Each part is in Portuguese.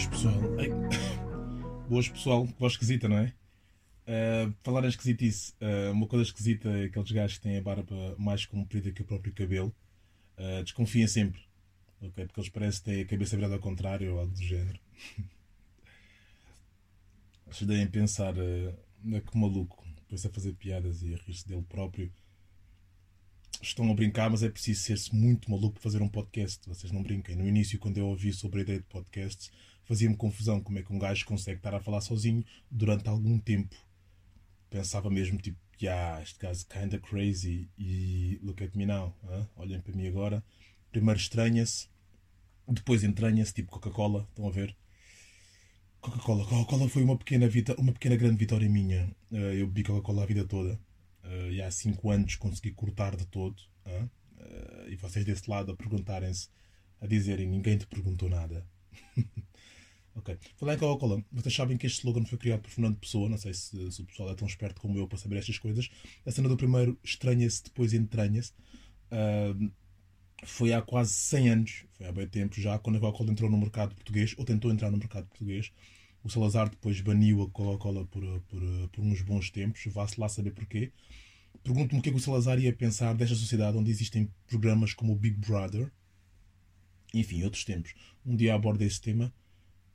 Boas pessoal. Boas pessoal, voz esquisita, não é? Uh, falar em esquisitice, uh, uma coisa esquisita é aqueles gajos que têm a barba mais comprida que o próprio cabelo. Uh, desconfiem sempre, ok? Porque eles parecem ter a cabeça virada ao contrário ou algo do género. Ajudei a pensar uh, que maluco, depois a fazer piadas e a rir-se dele próprio. Estão a brincar, mas é preciso ser-se muito maluco para fazer um podcast. Vocês não brinquem. No início, quando eu ouvi sobre a ideia de podcasts, fazia-me confusão como é que um gajo consegue estar a falar sozinho durante algum tempo. Pensava mesmo, tipo, yeah, este gajo kinda crazy e look at me now. Huh? Olhem para mim agora. Primeiro estranha-se, depois entranha-se, tipo Coca-Cola. Estão a ver? Coca-Cola. Coca-Cola foi uma pequena, vita, uma pequena grande vitória minha. Eh, eu bebi Coca-Cola a vida toda. Uh, e há 5 anos consegui cortar de todo. Uh, e vocês desse lado a perguntarem-se, a dizerem: ninguém te perguntou nada. ok. Falar em Coca-Cola, vocês sabem que este slogan foi criado por Fernando Pessoa. Não sei se, se, o pessoal é tão esperto como eu para saber estas coisas. A cena do primeiro estranha-se, depois entranha-se. Uh, foi há quase 100 anos, foi há bem tempo já, quando a Coca-Cola entrou no mercado português, ou tentou entrar no mercado português. O Salazar depois baniu a Coca-Cola por, por, por uns bons tempos, vá-se lá saber porquê. Pergunto-me o que é que o Salazar ia pensar desta sociedade onde existem programas como o Big Brother, enfim, outros tempos. Um dia abordo esse tema,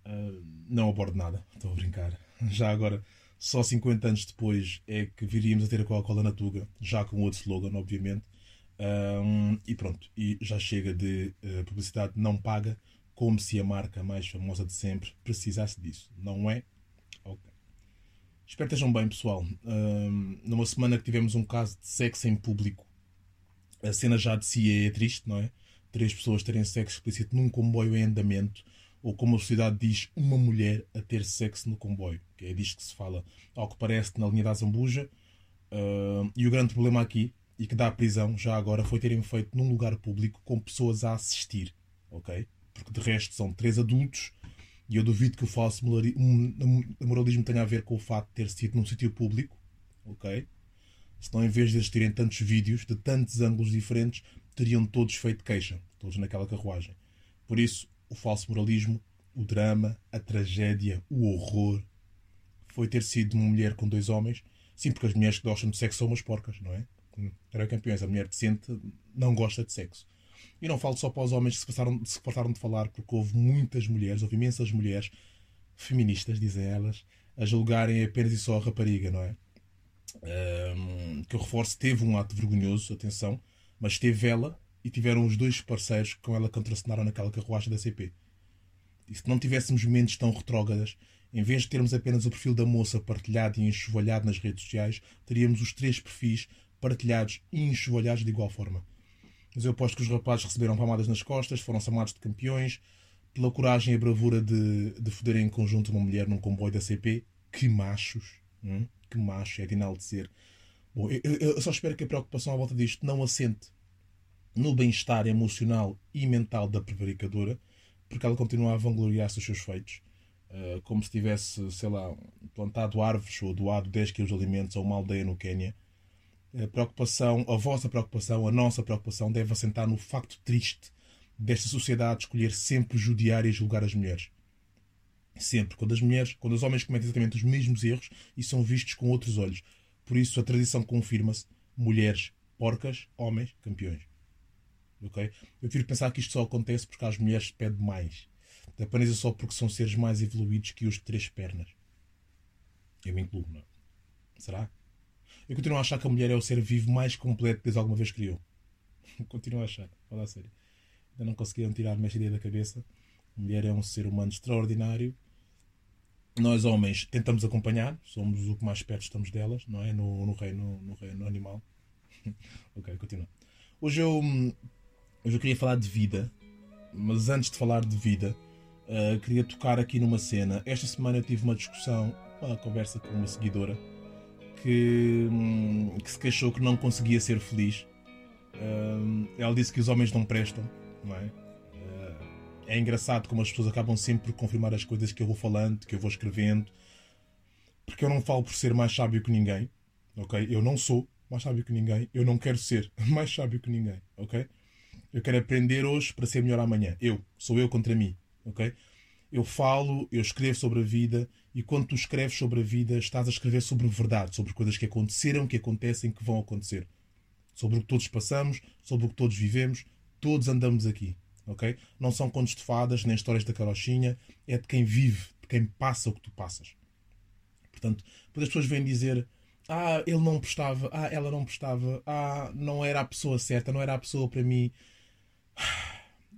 uh, não abordo nada, estou a brincar. Já agora, só 50 anos depois é que viríamos a ter a Coca-Cola na Tuga, já com outro slogan, obviamente. Um, e pronto, e já chega de uh, publicidade não paga, como se a marca mais famosa de sempre precisasse disso. Não é? Ok. Espero que estejam bem, pessoal. Um, numa semana que tivemos um caso de sexo em público, a cena já de si é triste, não é? Três pessoas terem sexo explícito num comboio em andamento, ou como a sociedade diz, uma mulher a ter sexo no comboio, que é disto que se fala, ao que parece, na linha da Zambuja. Uh, e o grande problema aqui, e que dá prisão já agora, foi terem feito num lugar público com pessoas a assistir, ok? Porque de resto são três adultos e eu duvido que o falso moralismo tenha a ver com o facto de ter sido num sítio público, ok? Senão, em vez de existirem tantos vídeos de tantos ângulos diferentes, teriam todos feito queixa, todos naquela carruagem. Por isso, o falso moralismo, o drama, a tragédia, o horror, foi ter sido uma mulher com dois homens. Sim, porque as mulheres que gostam de sexo são umas porcas, não é? Era campeões. A mulher decente não gosta de sexo. E não falo só para os homens que se, passaram, se de falar, porque houve muitas mulheres, houve imensas mulheres feministas, dizem elas, a julgarem apenas e só a rapariga, não é? Um, que eu reforço, teve um ato vergonhoso, atenção, mas teve ela e tiveram os dois parceiros que com ela contracenaram naquela carruagem da CP. E se não tivéssemos mentes tão retrógradas, em vez de termos apenas o perfil da moça partilhado e enxovalhado nas redes sociais, teríamos os três perfis partilhados e enxovalhados de igual forma. Mas eu aposto que os rapazes receberam palmadas nas costas, foram chamados de campeões, pela coragem e a bravura de, de foderem em conjunto uma mulher num comboio da CP. Que machos! Hum? Que macho, é de enaltecer. Bom, eu, eu, só espero que a preocupação à volta disto não assente no bem-estar emocional e mental da prevaricadora, porque ela continua a vangloriar-se dos seus feitos, uh, como se tivesse, sei lá, plantado árvores ou doado 10 kg de alimentos a uma aldeia no Quênia a preocupação, a vossa preocupação, a nossa preocupação deve assentar no facto triste desta sociedade escolher sempre judiar e julgar as mulheres. Sempre. Quando as mulheres, quando os homens cometem exatamente os mesmos erros e são vistos com outros olhos. Por isso a tradição confirma-se: mulheres porcas, homens campeões. Ok? Eu prefiro pensar que isto só acontece porque as mulheres pedem mais. Apenas só porque são seres mais evoluídos que os de três pernas. Eu me incluo, não é? Será? Eu continuo a achar que a mulher é o ser vivo mais completo que Deus alguma vez criou. continuo a achar, fala a sério. Ainda não conseguiram tirar-me esta ideia da cabeça. A mulher é um ser humano extraordinário. Nós, homens, tentamos acompanhar, somos o que mais perto estamos delas, não é? No, no reino, no reino animal. ok, continua. Hoje eu, hoje eu queria falar de vida, mas antes de falar de vida, uh, queria tocar aqui numa cena. Esta semana eu tive uma discussão, uma conversa com uma seguidora que, hum, que se queixou que não conseguia ser feliz. Um, ela disse que os homens não prestam, não é? Uh, é engraçado como as pessoas acabam sempre por confirmar as coisas que eu vou falando, que eu vou escrevendo, porque eu não falo por ser mais sábio que ninguém, ok? Eu não sou mais sábio que ninguém, eu não quero ser mais sábio que ninguém, ok? Eu quero aprender hoje para ser melhor amanhã. Eu, sou eu contra mim, ok? eu falo, eu escrevo sobre a vida e quando tu escreves sobre a vida, estás a escrever sobre verdade, sobre coisas que aconteceram, que acontecem, que vão acontecer. Sobre o que todos passamos, sobre o que todos vivemos, todos andamos aqui. ok? Não são contos de fadas, nem histórias da carochinha, é de quem vive, de quem passa o que tu passas. Portanto, depois as pessoas vêm dizer ah, ele não prestava, ah, ela não prestava, ah, não era a pessoa certa, não era a pessoa para mim.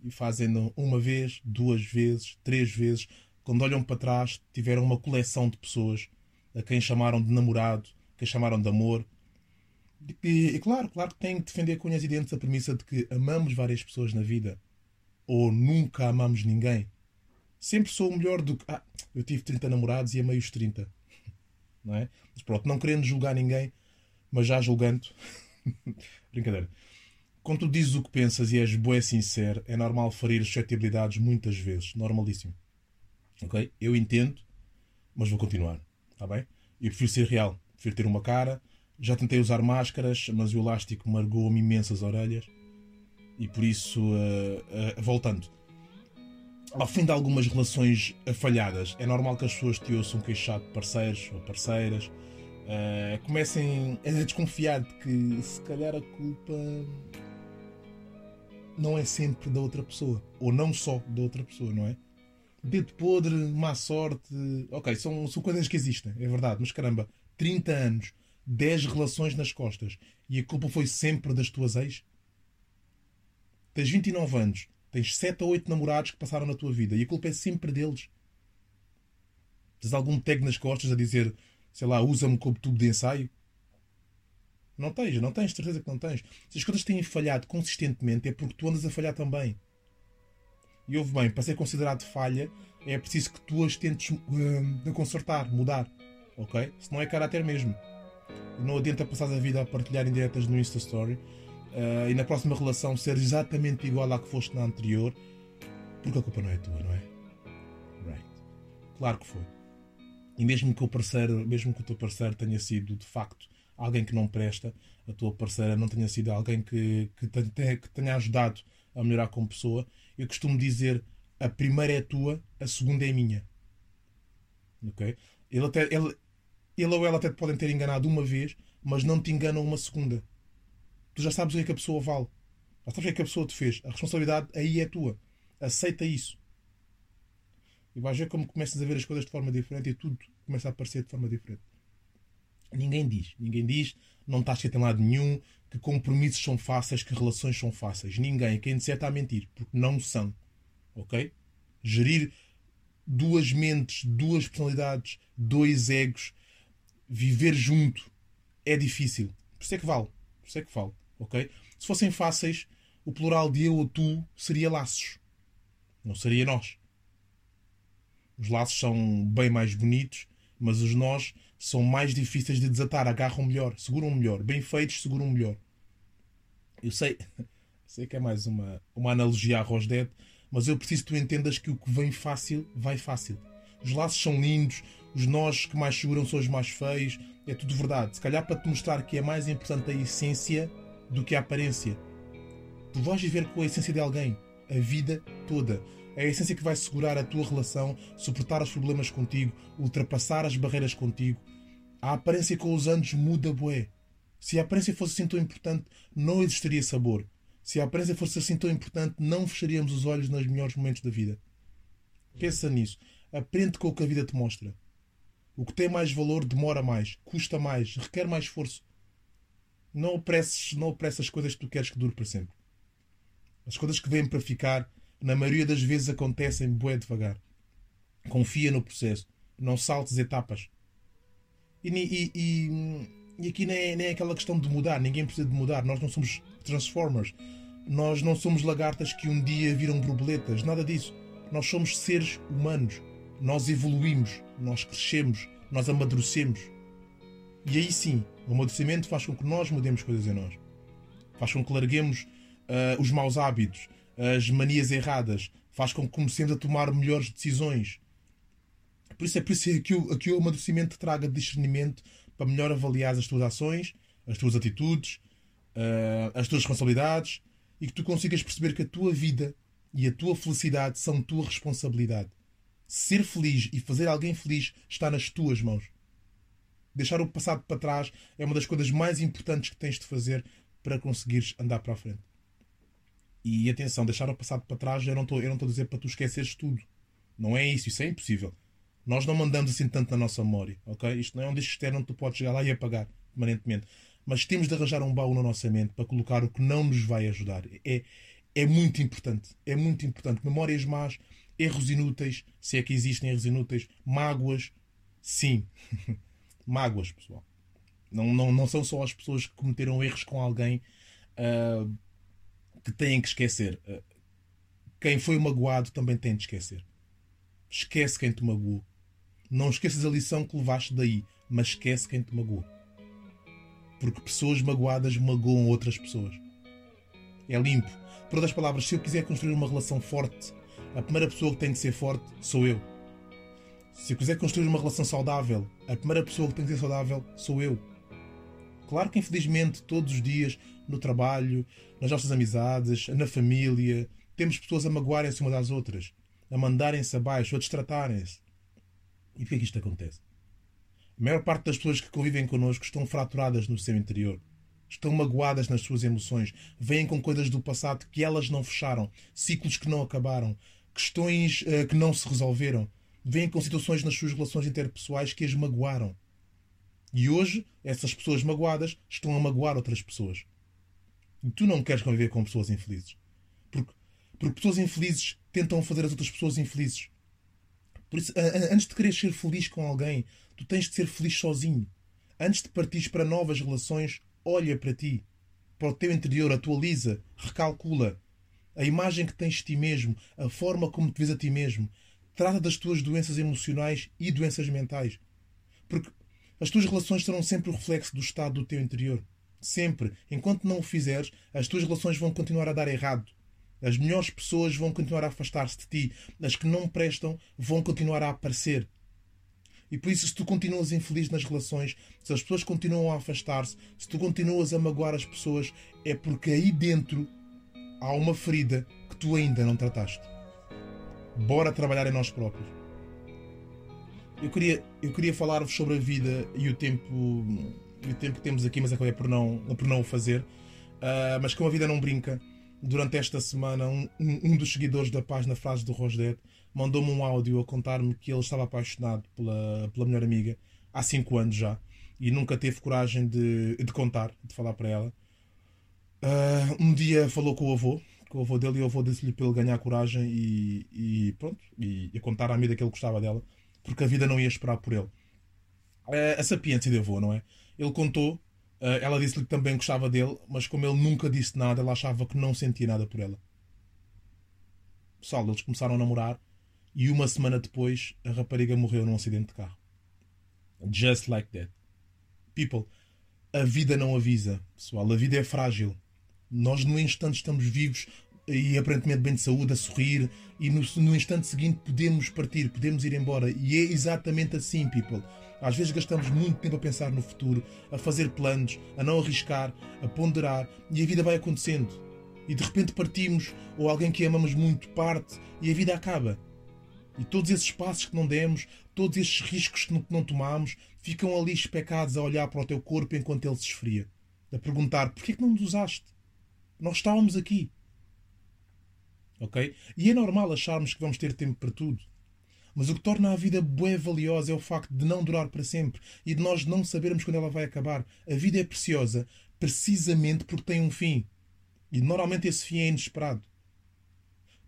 E fazem uma vez, duas vezes, três vezes, quando olham para trás, tiveram uma coleção de pessoas a quem chamaram de namorado, a quem chamaram de amor. E, e claro, claro que têm que defender com unhas e dentes a premissa de que amamos várias pessoas na vida ou nunca amamos ninguém. Sempre sou melhor do que. Ah, eu tive 30 namorados e amei os 30. Não é? Mas pronto, não querendo julgar ninguém, mas já julgando. Brincadeira. Quando tu dizes o que pensas e és boé sincero, é normal ferir suscetibilidades muitas vezes. Normalíssimo. Ok? Eu entendo, mas vou continuar. Está bem? Eu prefiro ser real. Prefiro ter uma cara. Já tentei usar máscaras, mas o elástico margou-me imensas orelhas. E por isso, uh, uh, voltando. Ao fim de algumas relações falhadas, é normal que as pessoas te ouçam queixar de parceiros ou parceiras. Uh, comecem a desconfiar de que se calhar a culpa não é sempre da outra pessoa. Ou não só da outra pessoa, não é? dedo podre, má sorte. Ok, são, são coisas que existem, é verdade, mas caramba, 30 anos, 10 relações nas costas e a culpa foi sempre das tuas ex? Tens 29 anos, tens 7 ou 8 namorados que passaram na tua vida e a culpa é sempre deles. Tens algum tag nas costas a dizer, sei lá, usa-me como tubo de ensaio? Não tens, não tens, certeza que não tens. Se as coisas têm falhado consistentemente é porque tu andas a falhar também. E houve bem, para ser considerado falha, é preciso que tu as tentes uh, consertar, mudar. Ok? Se não é caráter mesmo. Não adianta passar a vida a partilhar indiretas no Insta Story uh, e na próxima relação ser exatamente igual à que foste na anterior, porque a culpa não é tua, não é? Right. Claro que foi. E mesmo que o parceiro, mesmo que o teu parceiro tenha sido de facto alguém que não presta, a tua parceira não tenha sido alguém que, que, te, que tenha ajudado a melhorar como pessoa, eu costumo dizer a primeira é tua, a segunda é minha. Ok? Ele, até, ele, ele ou ela até te podem ter enganado uma vez, mas não te enganam uma segunda. Tu já sabes o que é que a pessoa vale. Já sabes o que é que a pessoa te fez. A responsabilidade aí é tua. Aceita isso. E vais ver como começas a ver as coisas de forma diferente e tudo começa a aparecer de forma diferente. Ninguém diz. Ninguém diz. Não está escrito em lado nenhum que compromissos são fáceis, que relações são fáceis. Ninguém. Quem disser está a mentir. Porque não são. Ok? Gerir duas mentes, duas personalidades, dois egos, viver junto é difícil. Por isso é que vale. Por isso é que vale. Ok? Se fossem fáceis, o plural de eu ou tu seria laços. Não seria nós. Os laços são bem mais bonitos, mas os nós são mais difíceis de desatar, agarram melhor, seguram melhor, bem feitos, seguram melhor. Eu sei, sei que é mais uma, uma analogia à Rosdet, mas eu preciso que tu entendas que o que vem fácil, vai fácil. Os laços são lindos, os nós que mais seguram são os mais feios, é tudo verdade. Se calhar para te mostrar que é mais importante a essência do que a aparência. Tu vais viver com a essência de alguém, a vida toda. É a essência que vai segurar a tua relação, suportar os problemas contigo, ultrapassar as barreiras contigo. A aparência com os anos muda bué. Se a aparência fosse assim tão importante, não existiria sabor. Se a aparência fosse assim tão importante, não fecharíamos os olhos nos melhores momentos da vida. Pensa nisso. Aprende com o que a vida te mostra. O que tem mais valor demora mais, custa mais, requer mais esforço. Não opresses, não opresses as coisas que tu queres que dure para sempre. As coisas que vêm para ficar na maioria das vezes acontecem bué devagar. Confia no processo. Não saltes etapas. E, e, e, e aqui nem é, nem é aquela questão de mudar. Ninguém precisa de mudar. Nós não somos Transformers. Nós não somos lagartas que um dia viram borboletas. Nada disso. Nós somos seres humanos. Nós evoluímos. Nós crescemos. Nós amadurecemos. E aí sim, o amadurecimento faz com que nós mudemos coisas em nós. Faz com que larguemos uh, os maus hábitos, as manias erradas, faz com que comecemos a tomar melhores decisões. Por isso é por isso que o, que o amadurecimento traga discernimento para melhor avaliar as tuas ações, as tuas atitudes, uh, as tuas responsabilidades e que tu consigas perceber que a tua vida e a tua felicidade são tua responsabilidade. Ser feliz e fazer alguém feliz está nas tuas mãos. Deixar o passado para trás é uma das coisas mais importantes que tens de fazer para conseguires andar para a frente. E atenção, deixar o passado para trás, eu não estou a dizer para tu esqueceres tudo. Não é isso, isso é impossível. Nós não mandamos assim tanto na nossa memória, ok? Isto não é um disco externo onde tu podes chegar lá e apagar permanentemente. Mas temos de arranjar um baú na nossa mente para colocar o que não nos vai ajudar. É, é muito importante. É muito importante. Memórias más, erros inúteis, se é que existem erros inúteis, mágoas, sim. mágoas, pessoal. Não, não, não são só as pessoas que cometeram erros com alguém uh, que têm que esquecer. Uh, quem foi magoado também tem de esquecer. Esquece quem te magoou. Não esqueças a lição que levaste daí, mas esquece quem te magoou. Porque pessoas magoadas magoam outras pessoas. É limpo. Por outras palavras, se eu quiser construir uma relação forte, a primeira pessoa que tem que ser forte sou eu. Se eu quiser construir uma relação saudável, a primeira pessoa que tem que ser saudável sou eu. Claro que, infelizmente, todos os dias, no trabalho, nas nossas amizades, na família, temos pessoas a magoarem-se umas das outras, a mandarem-se abaixo, a destratarem-se. E porquê é que isto acontece? A maior parte das pessoas que convivem connosco estão fraturadas no seu interior. Estão magoadas nas suas emoções. Vêm com coisas do passado que elas não fecharam, ciclos que não acabaram, questões uh, que não se resolveram. Vêm com situações nas suas relações interpessoais que as magoaram. E hoje, essas pessoas magoadas estão a magoar outras pessoas. E tu não queres conviver com pessoas infelizes. Porque, porque pessoas infelizes tentam fazer as outras pessoas infelizes. Por isso, antes de querer ser feliz com alguém, Tu tens de ser feliz sozinho. Antes de partires para novas relações, olha para ti, para o teu interior, atualiza, recalcula. A imagem que tens de ti mesmo, a forma como te vês a ti mesmo. Trata das tuas doenças emocionais e doenças mentais. Porque as tuas relações serão sempre o reflexo do estado do teu interior. Sempre. Enquanto não o fizeres, as tuas relações vão continuar a dar errado. As melhores pessoas vão continuar a afastar-se de ti. As que não prestam vão continuar a aparecer. E por isso, se tu continuas infeliz nas relações, se as pessoas continuam a afastar-se, se tu continuas a magoar as pessoas, é porque aí dentro há uma ferida que tu ainda não trataste. Bora trabalhar em nós próprios. Eu queria, eu queria falar-vos sobre a vida e o tempo, e o tempo que temos aqui, mas acabei por não, por não o fazer. Uh, mas como a vida não brinca, durante esta semana, um, um, dos seguidores da página Frases do Rosdet mandou-me um áudio a contar-me que ele estava apaixonado pela, pela melhor amiga há 5 anos já e nunca teve coragem de, de contar, de falar para ela. Uh, um dia falou com o avô, com o avô dele, e o avô disse-lhe para ele ganhar coragem e, e pronto, e, e contar à amiga que ele gostava dela, porque a vida não ia esperar por ele. Uh, a sapiência de avô, não é? Ele contou, uh, ela disse-lhe que também gostava dele, mas como ele nunca disse nada, ela achava que não sentia nada por ela. Pessoal, eles começaram a namorar e uma semana depois a rapariga morreu num acidente de carro. Just like that. People, a vida não avisa, pessoal. A vida é frágil. Nós, no instante, estamos vivos e aparentemente bem de saúde, a sorrir, e no, no, instante seguinte podemos partir, podemos ir embora. E é exatamente assim, people. Às vezes gastamos muito tempo a pensar no futuro, a fazer planos, a não arriscar, a ponderar, e a vida vai acontecendo. E de repente partimos, ou alguém que amamos muito parte, e a vida acaba. E todos esses passos que não demos, todos esses riscos que não tomamos, ficam ali especados a olhar para o teu corpo enquanto ele se esfria. A perguntar: porquê que não nos usaste? Nós estávamos aqui. Ok? E é normal acharmos que vamos ter tempo para tudo. Mas o que torna a vida bué valiosa é o facto de não durar para sempre e de nós não sabermos quando ela vai acabar. A vida é preciosa precisamente porque tem um fim. E normalmente esse fim é inesperado.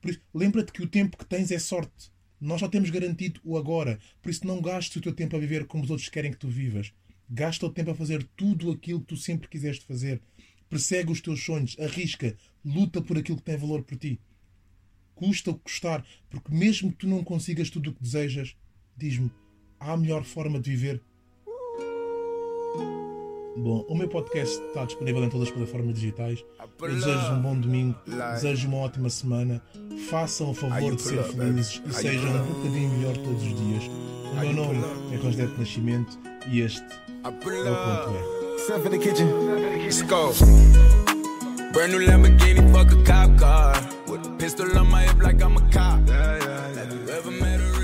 Por isso, lembra-te que o tempo que tens é sorte. Nós já temos garantido o agora, por isso não gastes o teu tempo a viver como os outros querem que tu vivas. Gasta o tempo a fazer tudo aquilo que tu sempre quiseste fazer. Persegue os teus sonhos, arrisca, luta por aquilo que tem valor para ti. Custa o que custar, porque mesmo que tu não consigas tudo o que desejas, diz-me, há a melhor forma de viver Bom, o meu podcast está disponível em todas as plataformas digitais. Eu desejo um bom domingo, desejo uma ótima semana. Façam o favor de ser felizes e sejam um bocadinho melhor todos os dias. O meu nome é Rosdete Nascimento e este é o Ponto É. Let's go. Brand new Lamborghini, fuck a cop car. Pistol on my hip like I'm a cop. Yeah, yeah, yeah. Have you ever met a